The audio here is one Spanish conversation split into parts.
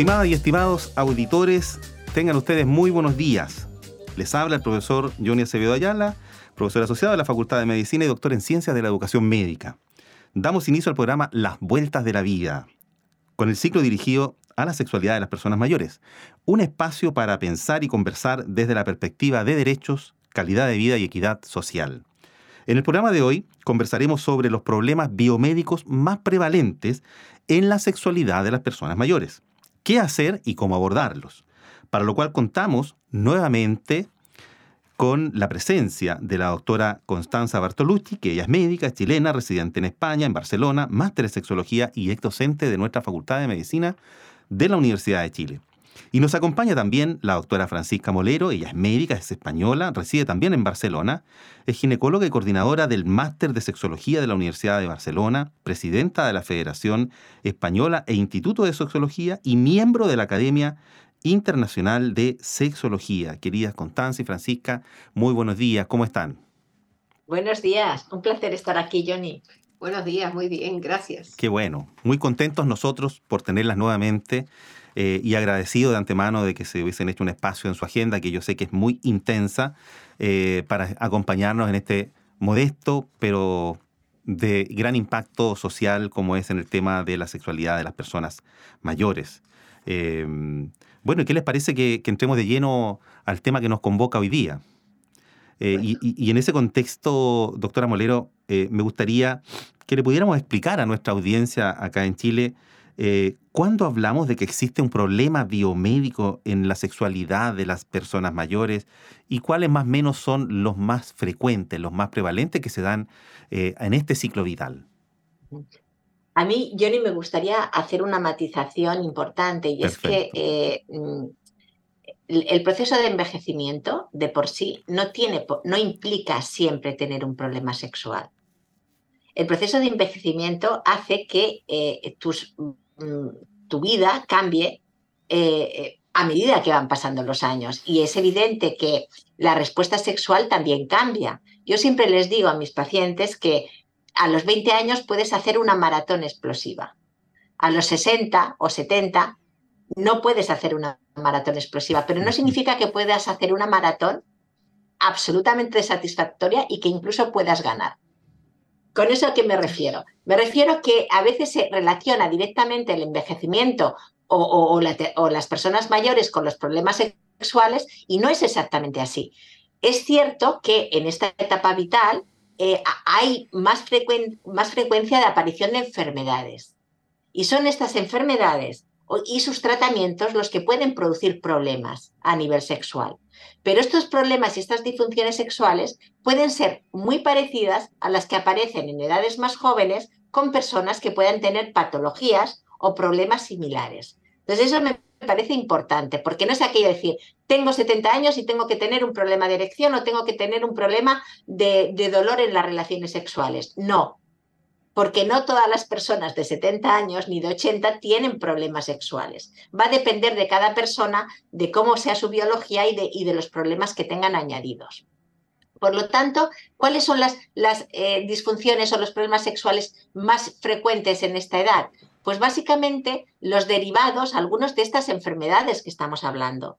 Estimadas y estimados auditores, tengan ustedes muy buenos días. Les habla el profesor Johnny Acevedo Ayala, profesor asociado de la Facultad de Medicina y doctor en Ciencias de la Educación Médica. Damos inicio al programa Las Vueltas de la Vida, con el ciclo dirigido a la sexualidad de las personas mayores, un espacio para pensar y conversar desde la perspectiva de derechos, calidad de vida y equidad social. En el programa de hoy conversaremos sobre los problemas biomédicos más prevalentes en la sexualidad de las personas mayores, qué hacer y cómo abordarlos, para lo cual contamos nuevamente con la presencia de la doctora Constanza Bartolucci, que ella es médica, chilena, residente en España, en Barcelona, máster en sexología y ex docente de nuestra Facultad de Medicina de la Universidad de Chile. Y nos acompaña también la doctora Francisca Molero, ella es médica, es española, reside también en Barcelona, es ginecóloga y coordinadora del Máster de Sexología de la Universidad de Barcelona, presidenta de la Federación Española e Instituto de Sexología y miembro de la Academia Internacional de Sexología. Queridas Constanza y Francisca, muy buenos días, ¿cómo están? Buenos días, un placer estar aquí, Johnny. Buenos días, muy bien, gracias. Qué bueno, muy contentos nosotros por tenerlas nuevamente eh, y agradecido de antemano de que se hubiesen hecho un espacio en su agenda, que yo sé que es muy intensa, eh, para acompañarnos en este modesto, pero de gran impacto social como es en el tema de la sexualidad de las personas mayores. Eh, bueno, ¿qué les parece que, entremos de lleno al tema que nos convoca hoy día? y, en ese contexto, doctora Molero, me gustaría que le pudiéramos explicar a nuestra audiencia acá en Chile eh, ¿Cuándo hablamos de que existe un problema biomédico en la sexualidad de las personas mayores? ¿Y cuáles más o menos son los más frecuentes, los más prevalentes que se dan eh, en este ciclo vital? A mí, Johnny, me gustaría hacer una matización importante y es que eh, mm, el proceso de envejecimiento de por sí no, tiene, no implica siempre tener un problema sexual. El proceso de envejecimiento hace que tus Mm, tu vida cambie eh, eh, a medida que van pasando los años. Y es evidente que la respuesta sexual también cambia. Yo siempre les digo a mis pacientes que a los 20 años puedes hacer una maratón explosiva. A los 60 o 70 no puedes hacer una maratón explosiva, pero no significa que puedas hacer una maratón absolutamente satisfactoria y que incluso puedas ganar. ¿Con eso a qué me refiero? Me refiero que a veces se relaciona directamente el envejecimiento o, las personas mayores con los problemas sexuales y no es exactamente así. Es cierto que en esta etapa vital eh, hay más, más frecuencia de aparición de enfermedades. Y son estas enfermedades y sus tratamientos los que pueden producir problemas a nivel sexual. Pero estos problemas y estas disfunciones sexuales pueden ser muy parecidas a las que aparecen en edades más jóvenes con personas que puedan tener patologías o problemas similares. Entonces eso me parece importante, porque no es aquello de decir, tengo 70 años y tengo que tener un problema de erección o tengo que tener un problema de dolor en las relaciones sexuales. No, porque no todas las personas de 70 años ni de 80 tienen problemas sexuales. Va a depender de cada persona, de cómo sea su biología y de, los problemas que tengan añadidos. Por lo tanto, ¿cuáles son las, las eh, disfunciones o los problemas sexuales más frecuentes en esta edad? Pues básicamente los derivados, algunos de estas enfermedades que estamos hablando.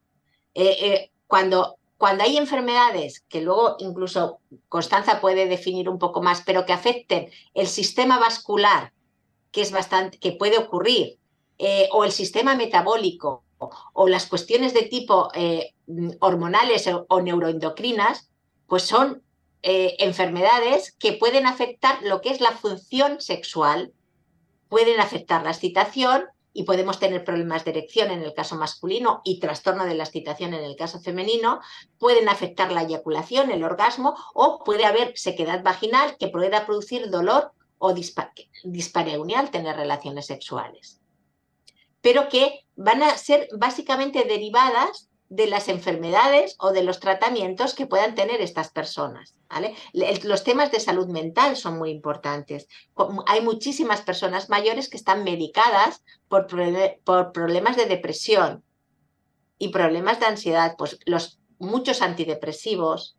Eh, eh, cuando cuando hay enfermedades que luego incluso Constanza puede definir un poco más, pero que afecten el sistema vascular, que es bastante, que puede ocurrir, eh, o el sistema metabólico, o, las cuestiones de tipo eh, hormonales o, neuroendocrinas, pues son eh, enfermedades que pueden afectar lo que es la función sexual, pueden afectar la excitación, y podemos tener problemas de erección en el caso masculino y trastorno de la excitación en el caso femenino, pueden afectar la eyaculación, el orgasmo o puede haber sequedad vaginal que pueda producir dolor o dispareunia al tener relaciones sexuales. Pero que van a ser básicamente derivadas de las enfermedades o de los tratamientos que puedan tener estas personas. Los temas de salud mental son muy importantes. Hay muchísimas personas mayores que están medicadas por, por problemas de depresión y problemas de ansiedad. Pues los muchos antidepresivos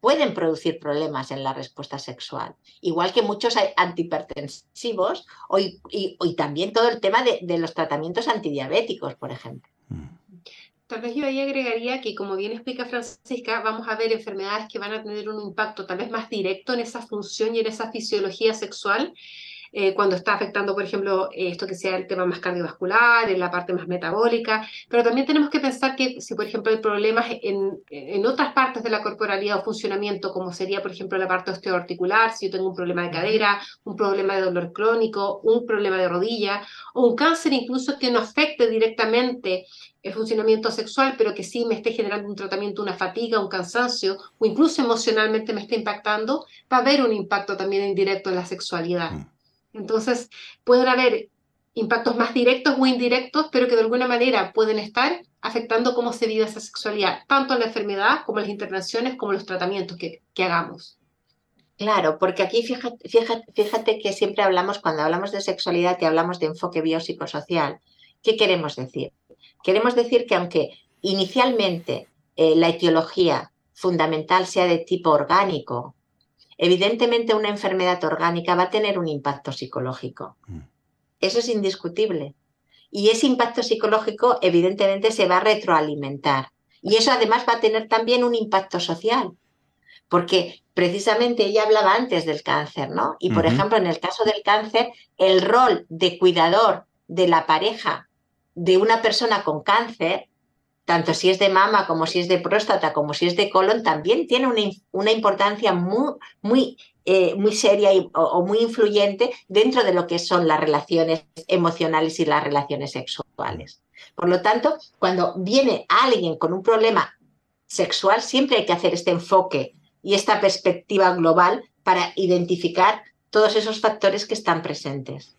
pueden producir problemas en la respuesta sexual, igual que muchos antihipertensivos y, también todo el tema de, de los tratamientos antidiabéticos, por ejemplo. Mm. Tal vez yo ahí agregaría que, como bien explica Francisca, vamos a ver enfermedades que van a tener un impacto tal vez más directo en esa función y en esa fisiología sexual, eh, cuando está afectando, por ejemplo, esto que sea el tema más cardiovascular, en la parte más metabólica, pero también tenemos que pensar que si, por ejemplo, hay problemas en, en otras partes de la corporalidad o funcionamiento, como sería, por ejemplo, la parte osteoarticular, si yo tengo un problema de cadera, un problema de dolor crónico, un problema de rodilla, o un cáncer incluso que no afecte directamente el funcionamiento sexual, pero que sí me esté generando un tratamiento, una fatiga, un cansancio, o incluso emocionalmente me esté impactando, va a haber un impacto también indirecto en la sexualidad. Entonces, pueden haber impactos más directos o indirectos, pero que de alguna manera pueden estar afectando cómo se vive esa sexualidad, tanto en la enfermedad como en las intervenciones, como los tratamientos que, hagamos. Claro, porque aquí fíjate, fíjate, que siempre hablamos, cuando hablamos de sexualidad, y hablamos de enfoque biopsicosocial. ¿Qué queremos decir? Queremos decir que aunque inicialmente eh, la etiología fundamental sea de tipo orgánico, Evidentemente una enfermedad orgánica va a tener un impacto psicológico. Mm. Eso es indiscutible. Y ese impacto psicológico evidentemente se va a retroalimentar. Y eso además va a tener también un impacto social. Porque precisamente ella hablaba antes del cáncer, ¿no? Y por ejemplo, en el caso del cáncer, el rol de cuidador de la pareja de una persona con cáncer tanto si es de mama como si es de próstata, como si es de colon, también tiene una, una importancia muy, muy, eh, muy seria o, muy influyente dentro de lo que son las relaciones emocionales y las relaciones sexuales. Por lo tanto, cuando viene alguien con un problema sexual, siempre hay que hacer este enfoque y esta perspectiva global para identificar todos esos factores que están presentes.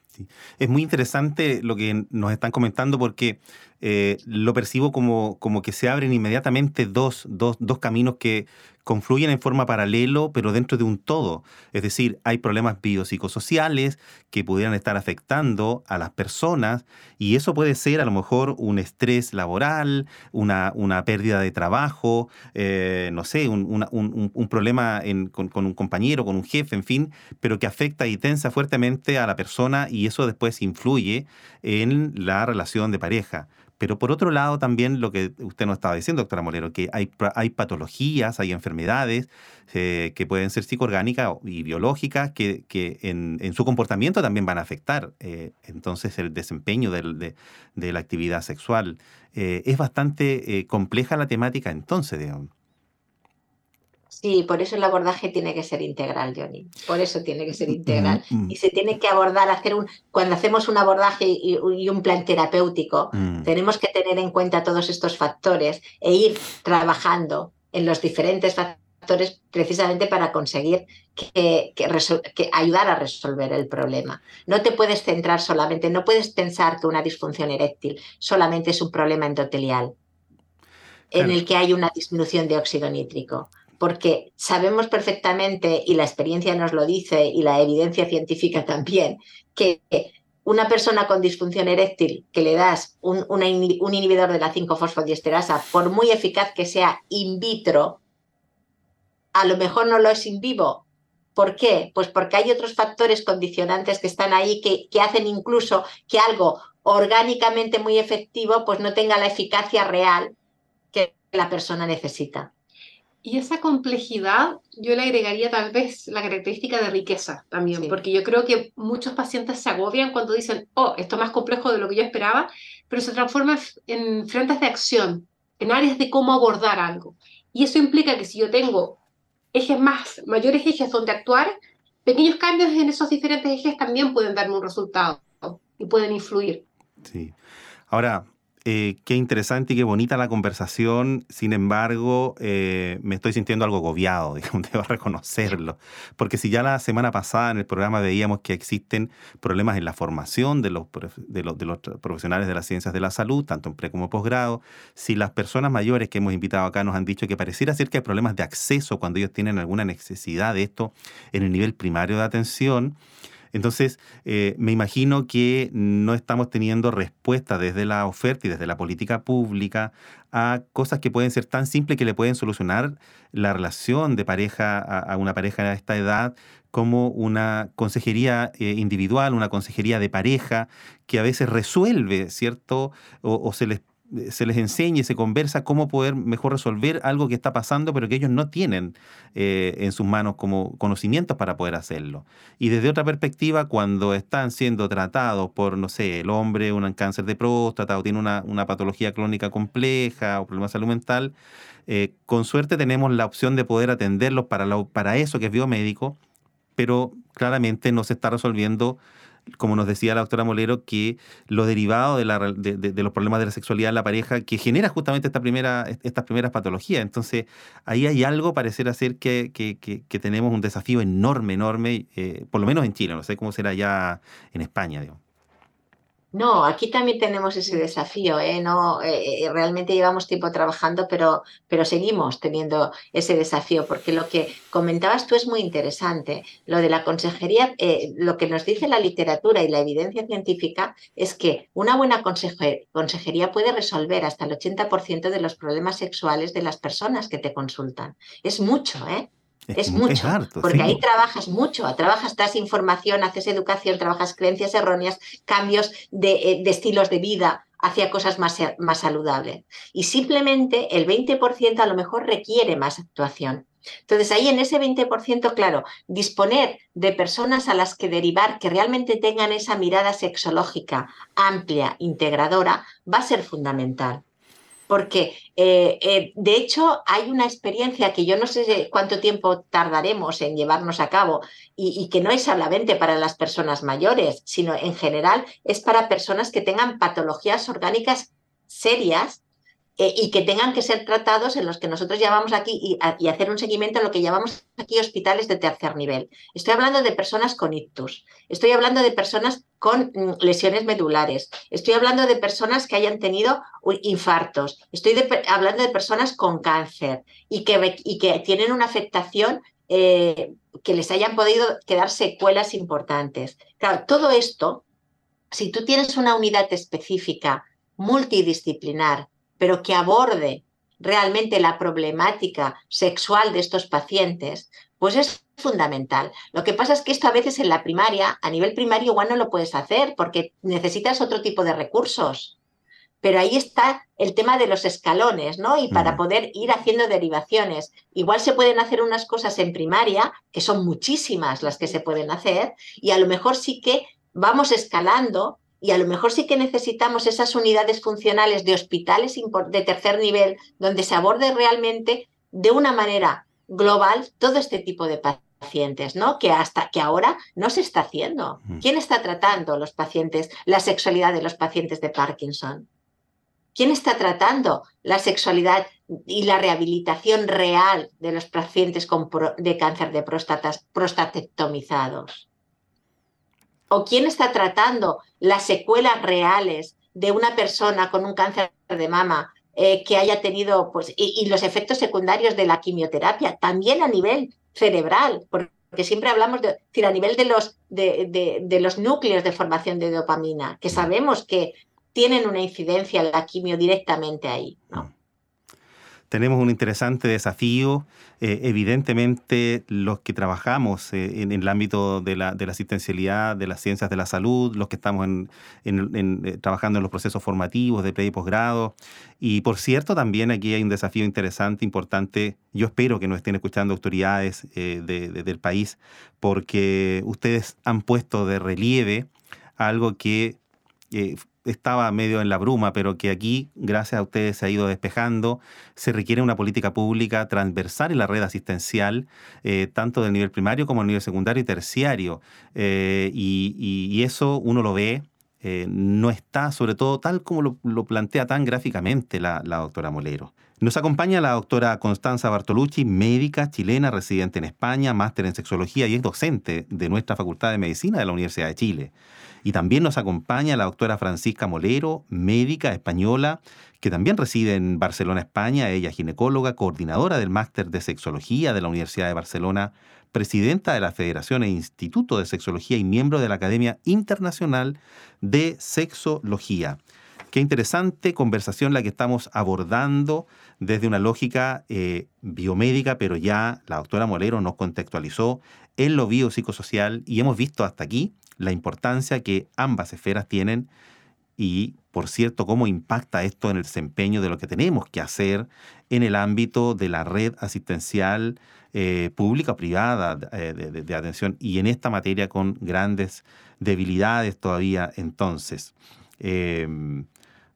Es muy interesante lo que nos están comentando porque eh, lo percibo como, como que se abren inmediatamente dos, dos, dos caminos que, confluyen en forma paralelo, pero dentro de un todo. Es decir, hay problemas biopsicosociales que pudieran estar afectando a las personas y eso puede ser a lo mejor un estrés laboral, una, una pérdida de trabajo, eh, no sé, un, problema con, con, un compañero, con un jefe, en fin, pero que afecta y tensa fuertemente a la persona y eso después influye en la relación de pareja. Pero por otro lado, también lo que usted nos estaba diciendo, doctora Molero, que hay, hay patologías, hay enfermedades eh, que pueden ser psicoorgánicas y biológicas que, que en, en, su comportamiento también van a afectar eh, entonces el desempeño de, de, la actividad sexual. Eh, es bastante compleja la temática entonces, digamos. Sí, por eso el abordaje tiene que ser integral, Johnny. Por eso tiene que ser mm, integral. Mm, mm. Y se tiene que abordar, hacer un, cuando hacemos un abordaje y, un plan terapéutico, tenemos que tener en cuenta todos estos factores e ir trabajando en los diferentes factores precisamente para conseguir que, ayudar a resolver el problema. No te puedes centrar solamente, no puedes pensar que una disfunción eréctil solamente es un problema endotelial en el que hay una disminución de óxido nítrico porque sabemos perfectamente, y la experiencia nos lo dice, y la evidencia científica también, que una persona con disfunción eréctil que le das un, inhibidor de la 5-fosfodiesterasa, por muy eficaz que sea in vitro, a lo mejor no lo es in vivo. ¿Por qué? Pues porque hay otros factores condicionantes que están ahí que, que hacen incluso que algo orgánicamente muy efectivo pues no tenga la eficacia real que la persona necesita. Y esa complejidad yo le agregaría tal vez la característica de riqueza también, porque yo creo que muchos pacientes se agobian cuando dicen, oh, esto es más complejo de lo que yo esperaba, pero se transforma en frentes de acción, en áreas de cómo abordar algo. Y eso implica que si yo tengo ejes más, mayores ejes donde actuar, pequeños cambios en esos diferentes ejes también pueden darme un resultado y pueden influir. Sí. Ahora, eh, qué interesante y qué bonita la conversación. Sin embargo, eh, me estoy sintiendo algo agobiado, digamos, debo reconocerlo. Porque si ya la semana pasada en el programa veíamos que existen problemas en la formación de los, de los, de los profesionales de las ciencias de la salud, tanto en pre como posgrado, si las personas mayores que hemos invitado acá nos han dicho que pareciera ser que hay problemas de acceso cuando ellos tienen alguna necesidad de esto en el nivel primario de atención, entonces, eh, me imagino que no estamos teniendo respuesta desde la oferta y desde la política pública a cosas que pueden ser tan simples que le pueden solucionar la relación de pareja a, una pareja a esta edad como una consejería eh, individual, una consejería de pareja que a veces resuelve, ¿cierto? O, o se les se les enseña y se conversa cómo poder mejor resolver algo que está pasando, pero que ellos no tienen eh, en sus manos como conocimientos para poder hacerlo. Y desde otra perspectiva, cuando están siendo tratados por, no sé, el hombre, un cáncer de próstata o tiene una, patología clónica compleja o problema de salud mental, eh, con suerte tenemos la opción de poder atenderlos para, para eso que es biomédico, pero claramente no se está resolviendo como nos decía la doctora Molero, que lo derivado de, los problemas de la sexualidad en la pareja que genera justamente esta primera, estas primeras patologías. Entonces, ahí hay algo, parecer ser que, que, tenemos un desafío enorme, enorme, eh, por lo menos en Chile, no sé cómo será ya en España. Digamos. No, aquí también tenemos ese desafío, ¿eh? No, eh, eh, realmente llevamos tiempo trabajando, pero, pero seguimos teniendo ese desafío, porque lo que comentabas tú es muy interesante. Lo de la consejería, lo que nos dice la literatura y la evidencia científica es que una buena consejería puede resolver hasta el 80% de los problemas sexuales de las personas que te consultan. Es mucho, ¿eh? Es, mucho, porque ahí trabajas mucho, trabajas, das información, haces educación, trabajas creencias erróneas, cambios de, eh, estilos de vida hacia cosas más, más saludables. Y simplemente el 20% a lo mejor requiere más actuación. Entonces ahí en ese 20%, claro, disponer de personas a las que derivar que realmente tengan esa mirada sexológica amplia, integradora, va a ser fundamental porque eh, eh, de hecho hay una experiencia que yo no sé cuánto tiempo tardaremos en llevarnos a cabo y, que no es solamente para las personas mayores, sino en general es para personas que tengan patologías orgánicas serias eh, y que tengan que ser tratados en los que nosotros llamamos aquí y, hacer un seguimiento en lo que llamamos aquí hospitales de tercer nivel. Estoy hablando de personas con ictus, estoy hablando de personas con mm, lesiones medulares, estoy hablando de personas que hayan tenido infartos, estoy hablando de personas con cáncer y que, y que tienen una afectación eh, que les hayan podido quedar secuelas importantes. Claro, todo esto, si tú tienes una unidad específica multidisciplinar, pero que aborde realmente la problemática sexual de estos pacientes, pues es fundamental. Lo que pasa es que esto a veces en la primaria, a nivel primario igual no lo puedes hacer porque necesitas otro tipo de recursos. Pero ahí está el tema de los escalones, ¿no? Y para poder ir haciendo derivaciones. Igual se pueden hacer unas cosas en primaria, que son muchísimas las que se pueden hacer, y a lo mejor sí que vamos escalando y a lo mejor sí que necesitamos esas unidades funcionales de hospitales de tercer nivel donde se aborde realmente de una manera global todo este tipo de pacientes, ¿no? Que hasta que ahora no se está haciendo. ¿Quién está tratando los pacientes, la sexualidad de los pacientes de Parkinson? ¿Quién está tratando la sexualidad y la rehabilitación real de los pacientes con de cáncer de próstatas prostatectomizados? ¿O quién está tratando las secuelas reales de una persona con un cáncer de mama eh, que haya tenido, pues, y, los efectos secundarios de la quimioterapia, también a nivel cerebral, porque siempre hablamos de, decir, a nivel de los, de, de, los núcleos de formación de dopamina, que sabemos que tienen una incidencia la quimio directamente ahí. ¿no? Tenemos un interesante desafío. Eh, evidentemente, los que trabajamos eh, en, el ámbito de la, asistencialidad, de las ciencias de la salud, los que estamos eh, trabajando en los procesos formativos de pre y posgrado. Y por cierto, también aquí hay un desafío interesante, importante. Yo espero que nos estén escuchando autoridades del país, porque ustedes han puesto de relieve algo que estaba medio en la bruma, pero que aquí, gracias a ustedes, se ha ido despejando. Se requiere una política pública transversal en la red asistencial, eh, tanto del nivel primario como del nivel secundario y terciario. Eh, y, eso uno lo ve eh, no está, sobre todo tal como lo, plantea tan gráficamente la, doctora Molero. Nos acompaña la doctora Constanza Bartolucci, médica chilena residente en España, máster en sexología y es docente de nuestra Facultad de Medicina de la Universidad de Chile. Y también nos acompaña la doctora Francisca Molero, médica española, que también reside en Barcelona, España. Ella es ginecóloga, coordinadora del máster de sexología de la Universidad de Barcelona, presidenta de la Federación e Instituto de Sexología y miembro de la Academia Internacional de Sexología. Qué interesante conversación la que estamos abordando desde una lógica eh, biomédica, pero ya la doctora Molero nos contextualizó en lo biopsicosocial y hemos visto hasta aquí la importancia que ambas esferas tienen y, por cierto, cómo impacta esto en el desempeño de lo que tenemos que hacer en el ámbito de la red asistencial eh, pública privada eh, de, atención y en esta materia con grandes debilidades todavía entonces. Em,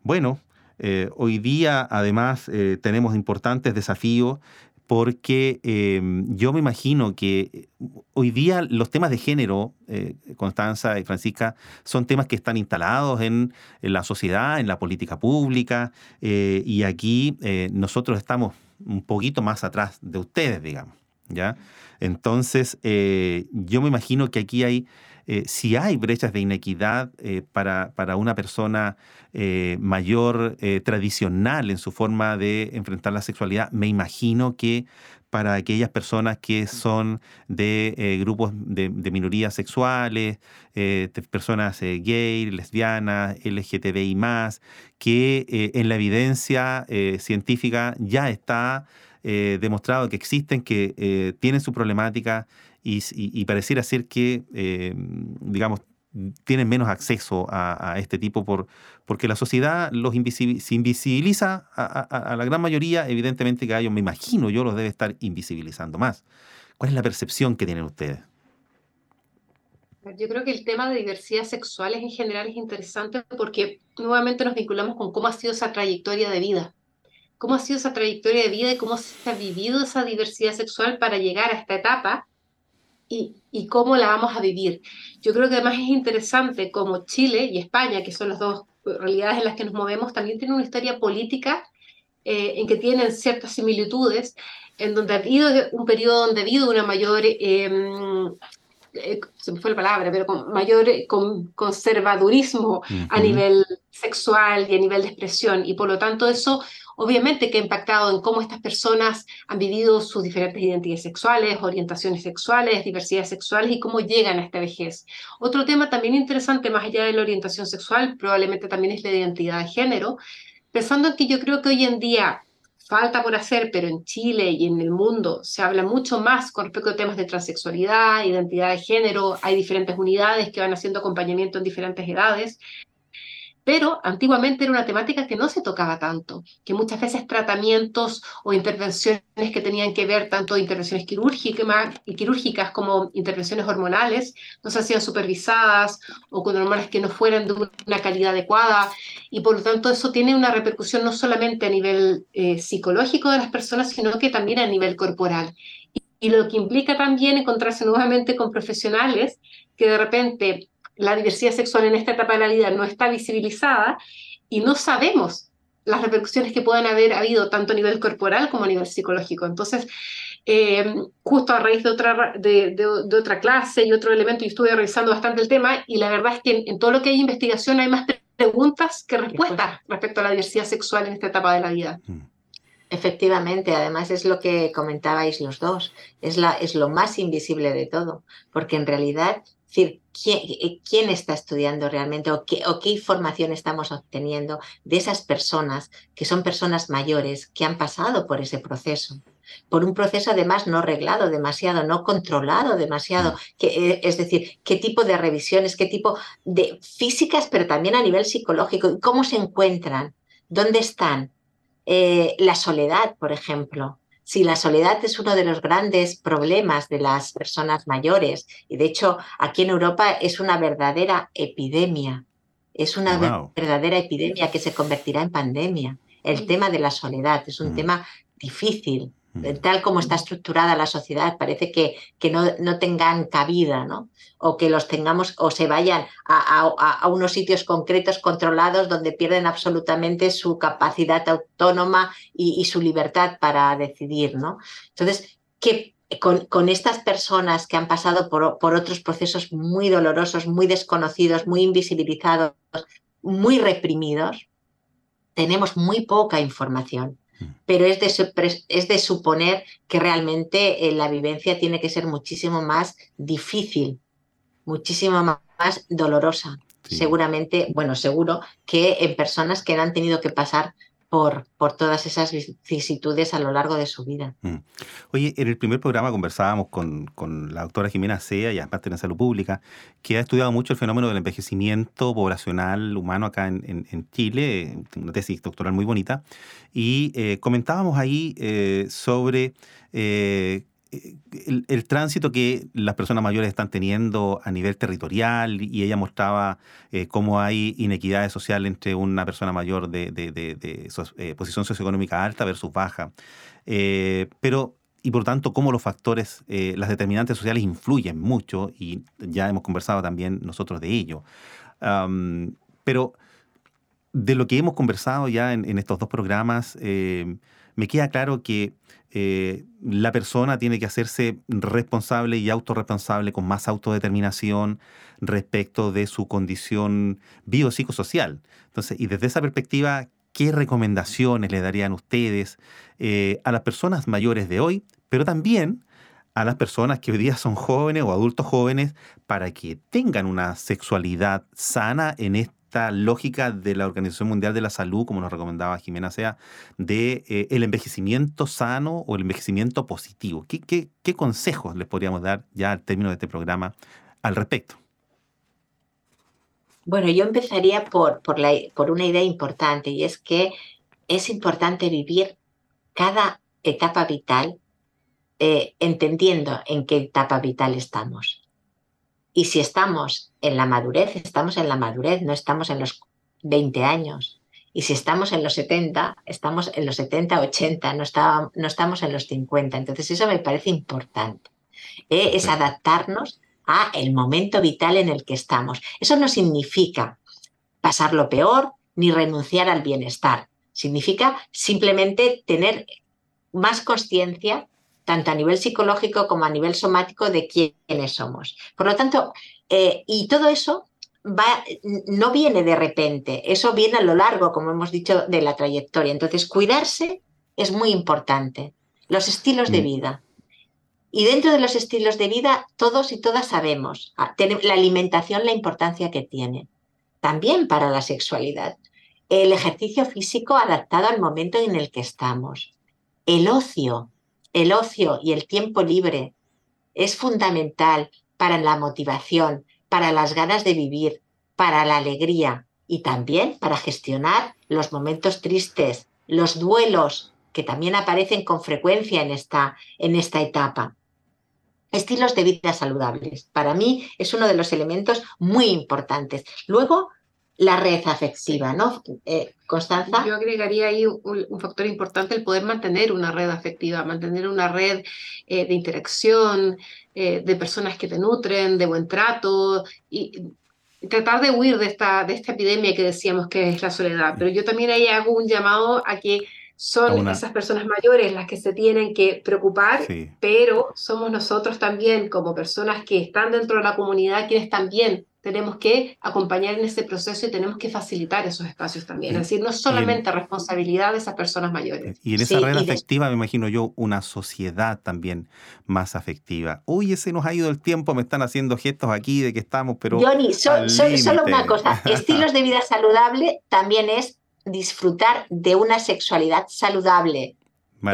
bueno, eh, hoy día además tenemos importantes desafíos porque em, yo me imagino que hoy día los temas de género, eh, Constanza y Francisca, son temas que están instalados en, la sociedad, en la política pública, eh, y aquí eh, nosotros estamos un poquito más atrás de ustedes, digamos. ¿ya? Entonces, yo me imagino que aquí hay eh, si hay brechas de inequidad eh, para, para, una persona eh, mayor tradicional en su forma de enfrentar la sexualidad, me imagino que para aquellas personas que son de grupos de, minorías sexuales, personas gay, lesbianas, LGTBI más, que en la evidencia científica ya está demostrado que existen, que tienen su problemática y, pareciera ser que, eh, digamos, tienen menos acceso a, este tipo por, porque la sociedad los se invisibiliza a, la gran mayoría, evidentemente que a ellos, me imagino, yo los debe estar invisibilizando más. ¿Cuál es la percepción que tienen ustedes? Yo creo que el tema de diversidad sexual en general es interesante porque nuevamente nos vinculamos con cómo ha sido esa trayectoria de vida, cómo ha sido esa trayectoria de vida y cómo se ha vivido esa diversidad sexual para llegar a esta etapa y, cómo la vamos a vivir. Yo creo que además es interesante como Chile y España, que son las dos realidades en las que nos movemos, también tienen una historia política eh, en que tienen ciertas similitudes, en donde ha habido un periodo donde ha habido una mayor, em, eh, se me fue la palabra, pero con mayor con conservadurismo a nivel sexual y a nivel de expresión, y por lo tanto eso obviamente que ha impactado en cómo estas personas han vivido sus diferentes identidades sexuales, orientaciones sexuales, diversidades sexuales y cómo llegan a esta vejez. Otro tema también interesante, más allá de la orientación sexual, probablemente también es la identidad de género, pensando en que yo creo que hoy en día falta por hacer, pero en Chile y en el mundo se habla mucho más con respecto a temas de transexualidad, identidad de género, hay diferentes unidades que van haciendo acompañamiento en diferentes edades, pero antiguamente era una temática que no se tocaba tanto, que muchas veces tratamientos o intervenciones que tenían que ver tanto intervenciones quirúrgicas, como intervenciones hormonales no se hacían supervisadas o con hormonas que no fueran de una calidad adecuada y por lo tanto eso tiene una repercusión no solamente a nivel eh, psicológico de las personas, sino que también a nivel corporal. y lo que implica también encontrarse nuevamente con profesionales que de repente la diversidad sexual en esta etapa de la vida no está visibilizada y no sabemos las repercusiones que puedan haber habido tanto a nivel corporal como a nivel psicológico. Entonces, eh, justo a raíz de otra, de, de, otra clase y otro elemento, y estuve revisando bastante el tema, y la verdad es que en, todo lo que hay investigación hay más preguntas que respuestas respecto a la diversidad sexual en esta etapa de la vida. Mm. Efectivamente, además es lo que comentabais los dos, es, la, es lo más invisible de todo, porque en realidad decir, eh, ¿quién, está estudiando realmente o qué, o qué información estamos obteniendo de esas personas que son personas mayores que han pasado por ese proceso? Por un proceso además no reglado demasiado, no controlado demasiado. Mm. Que, eh, es decir, qué tipo de revisiones, qué tipo de físicas, pero también a nivel psicológico, cómo se encuentran, dónde están. Eh, la soledad, por ejemplo. Si la soledad es uno de los grandes problemas de las personas mayores, y de hecho aquí en Europa es una verdadera epidemia, es una verdadera epidemia que se convertirá en pandemia. El mm. tema de la soledad es un mm. tema difícil. Tal como está estructurada la sociedad, parece que, que no, no, tengan cabida, ¿no? O que los tengamos o se vayan a, a, unos sitios concretos controlados donde pierden absolutamente su capacidad autónoma y, y su libertad para decidir, ¿no? Entonces, ¿qué, con, con, estas personas que han pasado por, por, otros procesos muy dolorosos, muy desconocidos, muy invisibilizados, muy reprimidos, tenemos muy poca información pero es de, es de suponer que realmente eh, la vivencia tiene que ser muchísimo más difícil, muchísimo más dolorosa. Seguramente, bueno, seguro que en personas que han tenido que pasar por, por todas esas vicisitudes a lo largo de su vida. Mm. Oye, en el primer programa conversábamos con, con la doctora Jimena Sea, y además de Salud Pública, que ha estudiado mucho el fenómeno del envejecimiento poblacional humano acá en, en, Chile, una tesis doctoral muy bonita, y eh, comentábamos ahí eh, sobre eh, el, tránsito que las personas mayores están teniendo a nivel territorial y ella mostraba eh, cómo hay inequidades sociales entre una persona mayor de, eh, posición socioeconómica alta versus baja. Eh, pero, y por tanto, cómo los factores, las determinantes sociales influyen mucho y ya hemos conversado también nosotros de ello. pero de lo que hemos conversado ya en estos dos programas, me queda claro que eh, la persona tiene que hacerse responsable y autorresponsable con más autodeterminación respecto de su condición biopsicosocial. Entonces, y desde esa perspectiva, ¿qué recomendaciones le darían ustedes eh, a las personas mayores de hoy, pero también a las personas que hoy día son jóvenes o adultos jóvenes para que tengan una sexualidad sana en este esta lógica de la Organización Mundial de la Salud, como nos recomendaba Jimena Sea, de eh, el envejecimiento sano o el envejecimiento positivo. ¿Qué, consejos les podríamos dar ya al término de este programa al respecto? Bueno, yo empezaría por, por una idea importante y es que es importante vivir cada etapa vital eh, entendiendo en qué etapa vital estamos. Y si estamos en la madurez, estamos en la madurez, no estamos en los 20 años. Y si estamos en los 70, estamos en los 70, 80, no, no estamos en los 50. Entonces eso me parece importante. ¿eh? Es adaptarnos a el momento vital en el que estamos. Eso no significa pasar lo peor ni renunciar al bienestar. Significa simplemente tener más conciencia tanto a nivel psicológico como a nivel somático de quiénes somos. Por lo tanto, eh, y todo eso va, no viene de repente, eso viene a lo largo, como hemos dicho, de la trayectoria. Entonces, cuidarse es muy importante. Los estilos de mm. vida. Y dentro de los estilos de vida, todos y todas sabemos ah, la alimentación, la importancia que tiene. También para la sexualidad. El ejercicio físico adaptado al momento en el que estamos. El ocio, el ocio y el tiempo libre es fundamental para la motivación, para las ganas de vivir, para la alegría y también para gestionar los momentos tristes, los duelos que también aparecen con frecuencia en esta, en esta etapa. Estilos de vida saludables. Para mí es uno de los elementos muy importantes. Luego, la red afectiva, ¿no? Eh, Constanza. Yo agregaría ahí un, factor importante, el poder mantener una red afectiva, mantener una red eh, de interacción, eh, de personas que te nutren, de buen trato y, tratar de huir de esta, de esta epidemia que decíamos que es la soledad. Pero yo también ahí hago un llamado a que son esas personas mayores las que se tienen que preocupar, pero somos nosotros también como personas que están dentro de la comunidad quienes también tenemos que acompañar en ese proceso y tenemos que facilitar esos espacios también. Es decir, no solamente responsabilidad de esas personas mayores. Y en esa red afectiva, me imagino yo, una sociedad también más afectiva. Uy, ese nos ha ido el tiempo, me están haciendo gestos aquí de que estamos, pero... Johnny, solo una cosa, estilos de vida saludable también es disfrutar de una sexualidad saludable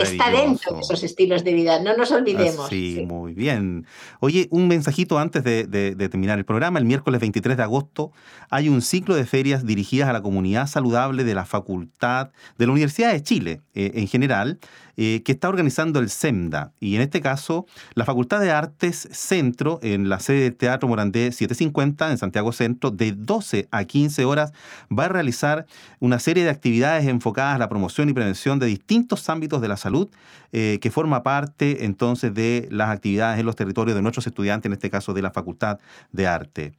Está dentro de esos estilos de vida, no nos olvidemos. sí, muy bien. Oye, un mensajito antes de, terminar el programa. El miércoles 23 de agosto hay un ciclo de ferias dirigidas a la comunidad saludable de la Facultad de la Universidad de Chile eh, en general, eh, que está organizando el SEMDA. Y en este caso, la Facultad de Artes Centro, en la sede del Teatro Morandé 750, en Santiago Centro, de 12 a 15 horas, va a realizar una serie de actividades enfocadas a la promoción y prevención de distintos ámbitos de la salud, eh, que forma parte entonces de las actividades en los territorios de nuestros estudiantes, en este caso de la Facultad de Arte.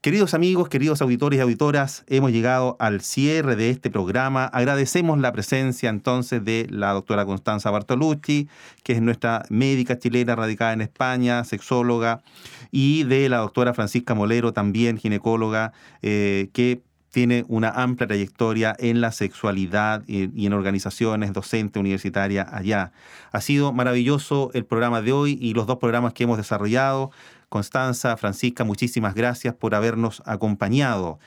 Queridos amigos, queridos auditores y auditoras, hemos llegado al cierre de este programa. Agradecemos la presencia entonces de la doctora Constanza Bartolucci, que es nuestra médica chilena radicada en España, sexóloga, y de la doctora Francisca Molero, también ginecóloga, eh, que tiene una amplia trayectoria en la sexualidad y, en organizaciones docente universitaria allá. Ha sido maravilloso el programa de hoy y los dos programas que hemos desarrollado. Constanza, Francisca, muchísimas gracias por habernos acompañado.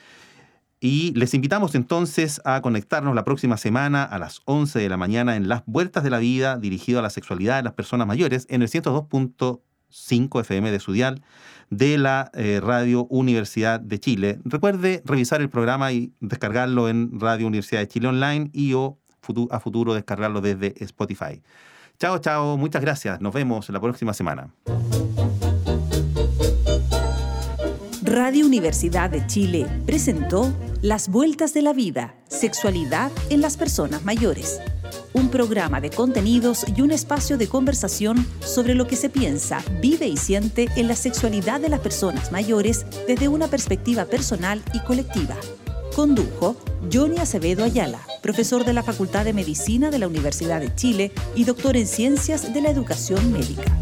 Y les invitamos entonces a conectarnos la próxima semana a las 11 de la mañana en Las Vueltas de la Vida, dirigido a la sexualidad de las personas mayores, en el 102.5 FM de Sudial de la eh, Radio Universidad de Chile. Recuerde revisar el programa y descargarlo en Radio Universidad de Chile Online y o a futuro descargarlo desde Spotify. Chao, chao, muchas gracias. Nos vemos la próxima semana. Radio Universidad de Chile presentó Las Vueltas de la Vida, Sexualidad en las Personas Mayores. Un programa de contenidos y un espacio de conversación sobre lo que se piensa, vive y siente en la sexualidad de las personas mayores desde una perspectiva personal y colectiva. Condujo Johnny Acevedo Ayala, profesor de la Facultad de Medicina de la Universidad de Chile y doctor en Ciencias de la Educación Médica.